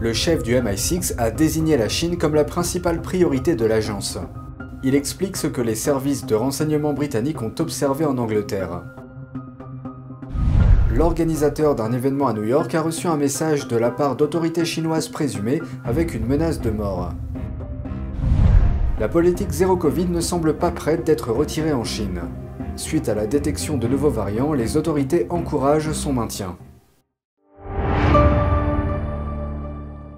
Le chef du MI6 a désigné la Chine comme la principale priorité de l'agence. Il explique ce que les services de renseignement britanniques ont observé en Angleterre. L'organisateur d'un événement à New York a reçu un message de la part d'autorités chinoises présumées avec une menace de mort. La politique zéro Covid ne semble pas prête d'être retirée en Chine. Suite à la détection de nouveaux variants, les autorités encouragent son maintien.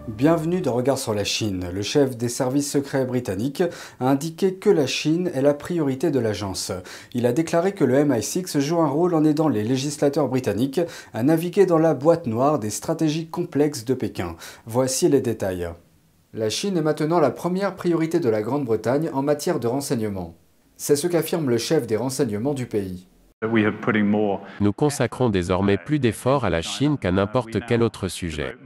Bienvenue dans Regard sur la Chine. Le chef des services secrets britanniques a indiqué que la Chine est la priorité de l'agence. Il a déclaré que le MI6 joue un rôle en aidant les législateurs britanniques à naviguer dans la boîte noire des stratégies complexes de Pékin. Voici les détails. La Chine est maintenant la première priorité de la Grande-Bretagne en matière de renseignement. C'est ce qu'affirme le chef des renseignements du pays. Nous consacrons désormais plus d'efforts à la Chine qu'à n'importe quel autre sujet.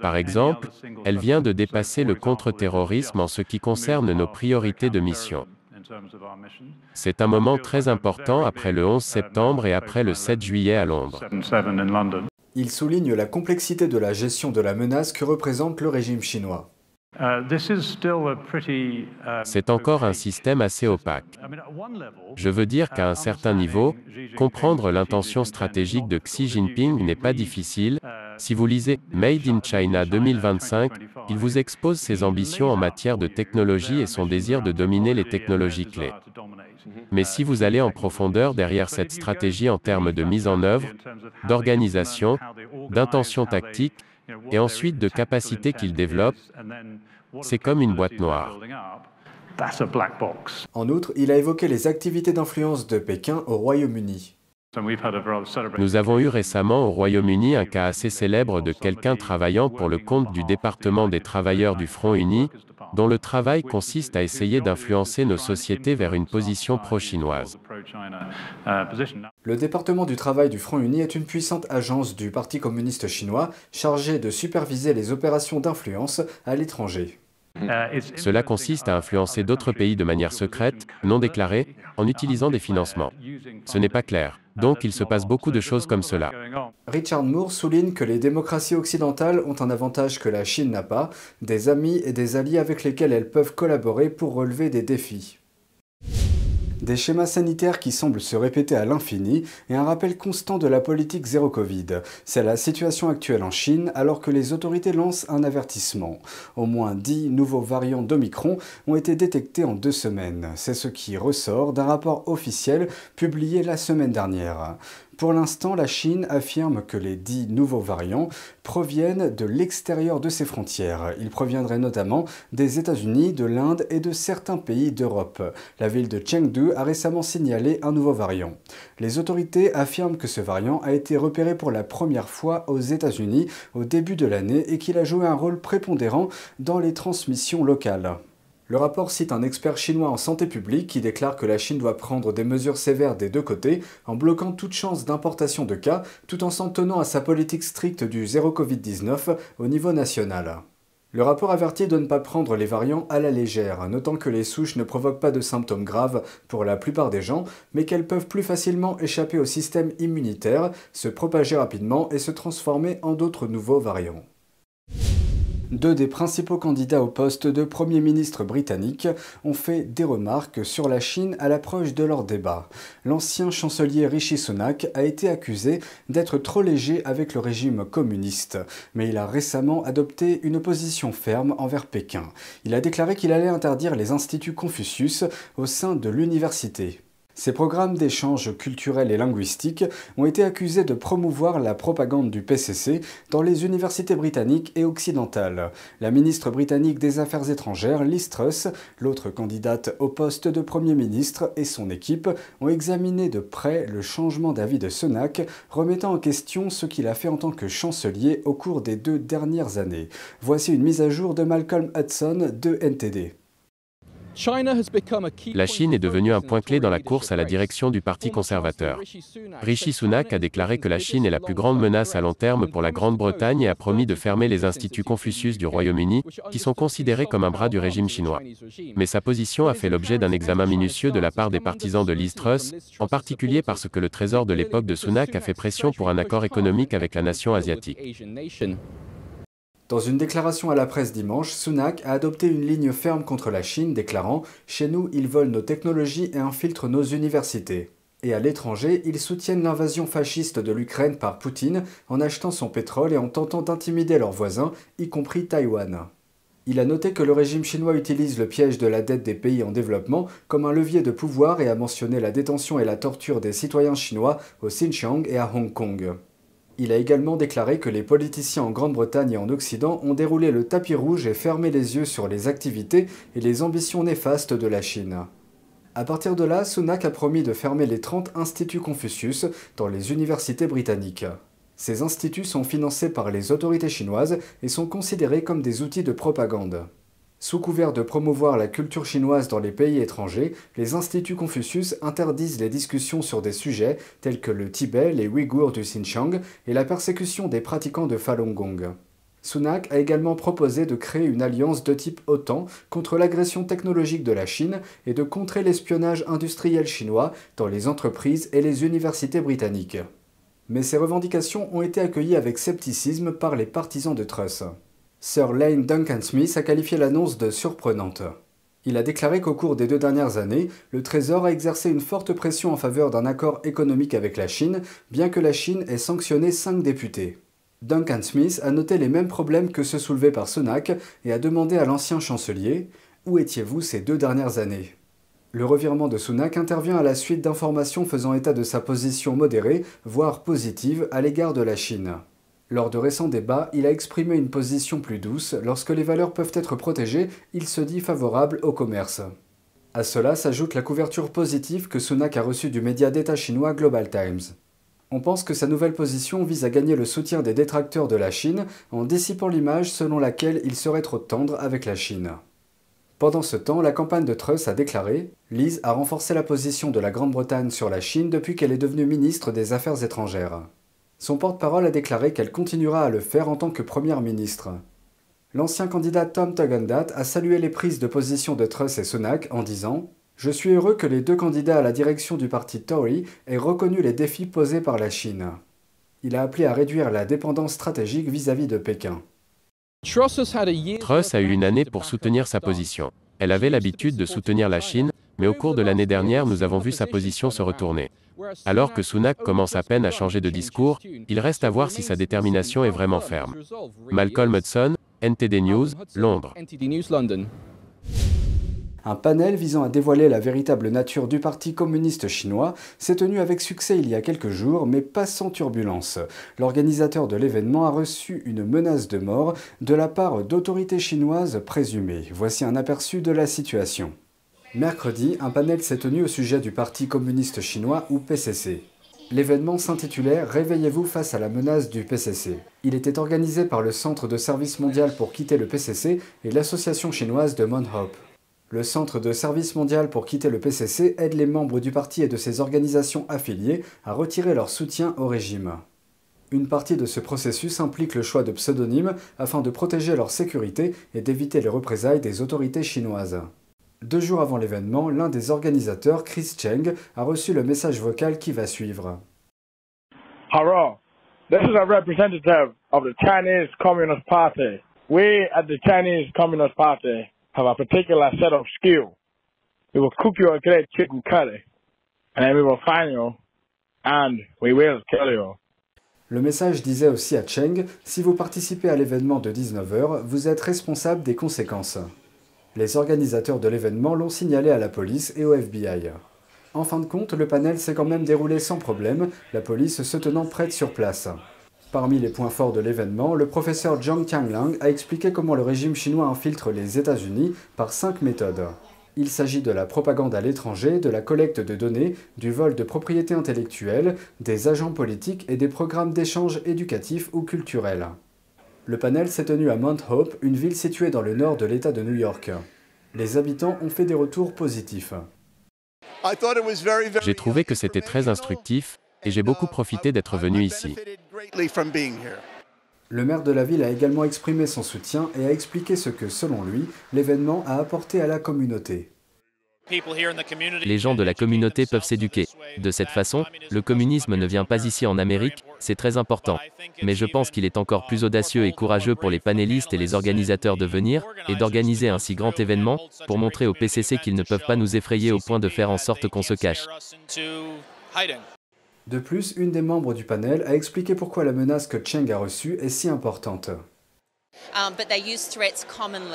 Par exemple, elle vient de dépasser le contre-terrorisme en ce qui concerne nos priorités de mission. C'est un moment très important après le 11 septembre et après le 7 juillet à Londres. Il souligne la complexité de la gestion de la menace que représente le régime chinois. C'est encore un système assez opaque. Je veux dire qu'à un certain niveau, comprendre l'intention stratégique de Xi Jinping n'est pas difficile. Si vous lisez Made in China 2025, il vous expose ses ambitions en matière de technologie et son désir de dominer les technologies clés. Mais si vous allez en profondeur derrière cette stratégie en termes de mise en œuvre, d'organisation, d'intention tactique, et ensuite de capacité qu'il développe, c'est comme une boîte noire. En outre, il a évoqué les activités d'influence de Pékin au Royaume-Uni. Nous avons eu récemment au Royaume-Uni un cas assez célèbre de quelqu'un travaillant pour le compte du département des travailleurs du Front Uni, dont le travail consiste à essayer d'influencer nos sociétés vers une position pro-chinoise. Le département du travail du Front Uni est une puissante agence du Parti communiste chinois chargée de superviser les opérations d'influence à l'étranger. Cela consiste à influencer d'autres pays de manière secrète, non déclarée, en utilisant des financements. Ce n'est pas clair. Donc il se passe beaucoup de choses comme cela. Richard Moore souligne que les démocraties occidentales ont un avantage que la Chine n'a pas, des amis et des alliés avec lesquels elles peuvent collaborer pour relever des défis. Des schémas sanitaires qui semblent se répéter à l'infini et un rappel constant de la politique zéro Covid. C'est la situation actuelle en Chine alors que les autorités lancent un avertissement. Au moins 10 nouveaux variants d'Omicron ont été détectés en deux semaines. C'est ce qui ressort d'un rapport officiel publié la semaine dernière. Pour l'instant, la Chine affirme que les dix nouveaux variants proviennent de l'extérieur de ses frontières. Ils proviendraient notamment des États-Unis, de l'Inde et de certains pays d'Europe. La ville de Chengdu a récemment signalé un nouveau variant. Les autorités affirment que ce variant a été repéré pour la première fois aux États-Unis au début de l'année et qu'il a joué un rôle prépondérant dans les transmissions locales. Le rapport cite un expert chinois en santé publique qui déclare que la Chine doit prendre des mesures sévères des deux côtés en bloquant toute chance d'importation de cas tout en s'en tenant à sa politique stricte du zéro Covid-19 au niveau national. Le rapport avertit de ne pas prendre les variants à la légère, notant que les souches ne provoquent pas de symptômes graves pour la plupart des gens, mais qu'elles peuvent plus facilement échapper au système immunitaire, se propager rapidement et se transformer en d'autres nouveaux variants. Deux des principaux candidats au poste de Premier ministre britannique ont fait des remarques sur la Chine à l'approche de leur débat. L'ancien chancelier Rishi Sunak a été accusé d'être trop léger avec le régime communiste, mais il a récemment adopté une position ferme envers Pékin. Il a déclaré qu'il allait interdire les instituts Confucius au sein de l'université. Ces programmes d'échange culturel et linguistique ont été accusés de promouvoir la propagande du PCC dans les universités britanniques et occidentales. La ministre britannique des Affaires étrangères, Liz Truss, l'autre candidate au poste de Premier ministre et son équipe ont examiné de près le changement d'avis de Sunak, remettant en question ce qu'il a fait en tant que chancelier au cours des deux dernières années. Voici une mise à jour de Malcolm Hudson de NTD. La Chine est devenue un point clé dans la course à la direction du Parti conservateur. Rishi Sunak a déclaré que la Chine est la plus grande menace à long terme pour la Grande-Bretagne et a promis de fermer les instituts Confucius du Royaume-Uni, qui sont considérés comme un bras du régime chinois. Mais sa position a fait l'objet d'un examen minutieux de la part des partisans de Liz Truss, en particulier parce que le trésor de l'époque de Sunak a fait pression pour un accord économique avec la nation asiatique. Dans une déclaration à la presse dimanche, Sunak a adopté une ligne ferme contre la Chine, déclarant Chez nous, ils volent nos technologies et infiltrent nos universités. Et à l'étranger, ils soutiennent l'invasion fasciste de l'Ukraine par Poutine en achetant son pétrole et en tentant d'intimider leurs voisins, y compris Taïwan. Il a noté que le régime chinois utilise le piège de la dette des pays en développement comme un levier de pouvoir et a mentionné la détention et la torture des citoyens chinois au Xinjiang et à Hong Kong. Il a également déclaré que les politiciens en Grande-Bretagne et en Occident ont déroulé le tapis rouge et fermé les yeux sur les activités et les ambitions néfastes de la Chine. À partir de là, Sunak a promis de fermer les 30 instituts Confucius dans les universités britanniques. Ces instituts sont financés par les autorités chinoises et sont considérés comme des outils de propagande. Sous couvert de promouvoir la culture chinoise dans les pays étrangers, les instituts Confucius interdisent les discussions sur des sujets tels que le Tibet, les Ouïghours du Xinjiang et la persécution des pratiquants de Falun Gong. Sunak a également proposé de créer une alliance de type OTAN contre l'agression technologique de la Chine et de contrer l'espionnage industriel chinois dans les entreprises et les universités britanniques. Mais ces revendications ont été accueillies avec scepticisme par les partisans de Truss. Sir Lane Duncan Smith a qualifié l'annonce de surprenante. Il a déclaré qu'au cours des deux dernières années, le Trésor a exercé une forte pression en faveur d'un accord économique avec la Chine, bien que la Chine ait sanctionné cinq députés. Duncan Smith a noté les mêmes problèmes que ceux soulevés par Sonak et a demandé à l'ancien chancelier Où étiez-vous ces deux dernières années? Le revirement de Sunak intervient à la suite d'informations faisant état de sa position modérée, voire positive, à l'égard de la Chine. Lors de récents débats, il a exprimé une position plus douce. Lorsque les valeurs peuvent être protégées, il se dit favorable au commerce. À cela s'ajoute la couverture positive que Sunak a reçue du média d'État chinois Global Times. On pense que sa nouvelle position vise à gagner le soutien des détracteurs de la Chine en dissipant l'image selon laquelle il serait trop tendre avec la Chine. Pendant ce temps, la campagne de Truss a déclaré Liz a renforcé la position de la Grande-Bretagne sur la Chine depuis qu'elle est devenue ministre des Affaires étrangères. Son porte-parole a déclaré qu'elle continuera à le faire en tant que première ministre. L'ancien candidat Tom Tugendhat a salué les prises de position de Truss et Sunak en disant Je suis heureux que les deux candidats à la direction du parti Tory aient reconnu les défis posés par la Chine. Il a appelé à réduire la dépendance stratégique vis-à-vis de Pékin. Truss a eu une année pour soutenir sa position. Elle avait l'habitude de soutenir la Chine, mais au cours de l'année dernière, nous avons vu sa position se retourner. Alors que Sunak commence à peine à changer de discours, il reste à voir si sa détermination est vraiment ferme. Malcolm Hudson, NTD News, Londres. Un panel visant à dévoiler la véritable nature du Parti communiste chinois s'est tenu avec succès il y a quelques jours, mais pas sans turbulence. L'organisateur de l'événement a reçu une menace de mort de la part d'autorités chinoises présumées. Voici un aperçu de la situation. Mercredi, un panel s'est tenu au sujet du Parti communiste chinois ou PCC. L'événement s'intitulait Réveillez-vous face à la menace du PCC. Il était organisé par le Centre de service mondial pour quitter le PCC et l'association chinoise de Monhop. Le Centre de service mondial pour quitter le PCC aide les membres du parti et de ses organisations affiliées à retirer leur soutien au régime. Une partie de ce processus implique le choix de pseudonymes afin de protéger leur sécurité et d'éviter les représailles des autorités chinoises. Deux jours avant l'événement, l'un des organisateurs, Chris Cheng, a reçu le message vocal qui va suivre. Hello, this is a representative of the Chinese Communist Party. We at the Chinese Communist Party have a particular set of skills. We will cook you a great chicken curry, and then we will find you, and we will kill you. Le message disait aussi à Cheng, si vous participez à l'événement de 19h, vous êtes responsable des conséquences. Les organisateurs de l'événement l'ont signalé à la police et au FBI. En fin de compte, le panel s'est quand même déroulé sans problème, la police se tenant prête sur place. Parmi les points forts de l'événement, le professeur Zhang Tianlang a expliqué comment le régime chinois infiltre les États-Unis par cinq méthodes. Il s'agit de la propagande à l'étranger, de la collecte de données, du vol de propriété intellectuelle, des agents politiques et des programmes d'échange éducatifs ou culturels. Le panel s'est tenu à Mount Hope, une ville située dans le nord de l'État de New York. Les habitants ont fait des retours positifs. J'ai trouvé que c'était très instructif et j'ai beaucoup profité d'être venu ici. Le maire de la ville a également exprimé son soutien et a expliqué ce que, selon lui, l'événement a apporté à la communauté. Les gens de la communauté peuvent s'éduquer. De cette façon, le communisme ne vient pas ici en Amérique, c'est très important. Mais je pense qu'il est encore plus audacieux et courageux pour les panélistes et les organisateurs de venir, et d'organiser un si grand événement, pour montrer au PCC qu'ils ne peuvent pas nous effrayer au point de faire en sorte qu'on se cache. De plus, une des membres du panel a expliqué pourquoi la menace que Cheng a reçue est si importante. Um,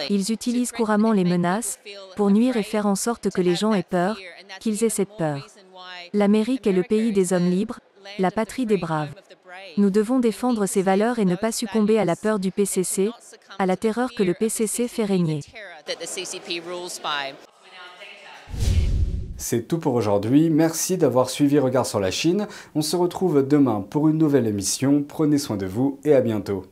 Ils utilisent couramment les menaces pour nuire et faire en sorte que les gens aient peur, qu'ils aient cette peur. L'Amérique est le pays des hommes libres, la patrie des braves. Nous devons défendre ces valeurs et ne pas succomber à la peur du PCC, à la terreur que le PCC fait régner. C'est tout pour aujourd'hui, merci d'avoir suivi Regard sur la Chine. On se retrouve demain pour une nouvelle émission, prenez soin de vous et à bientôt.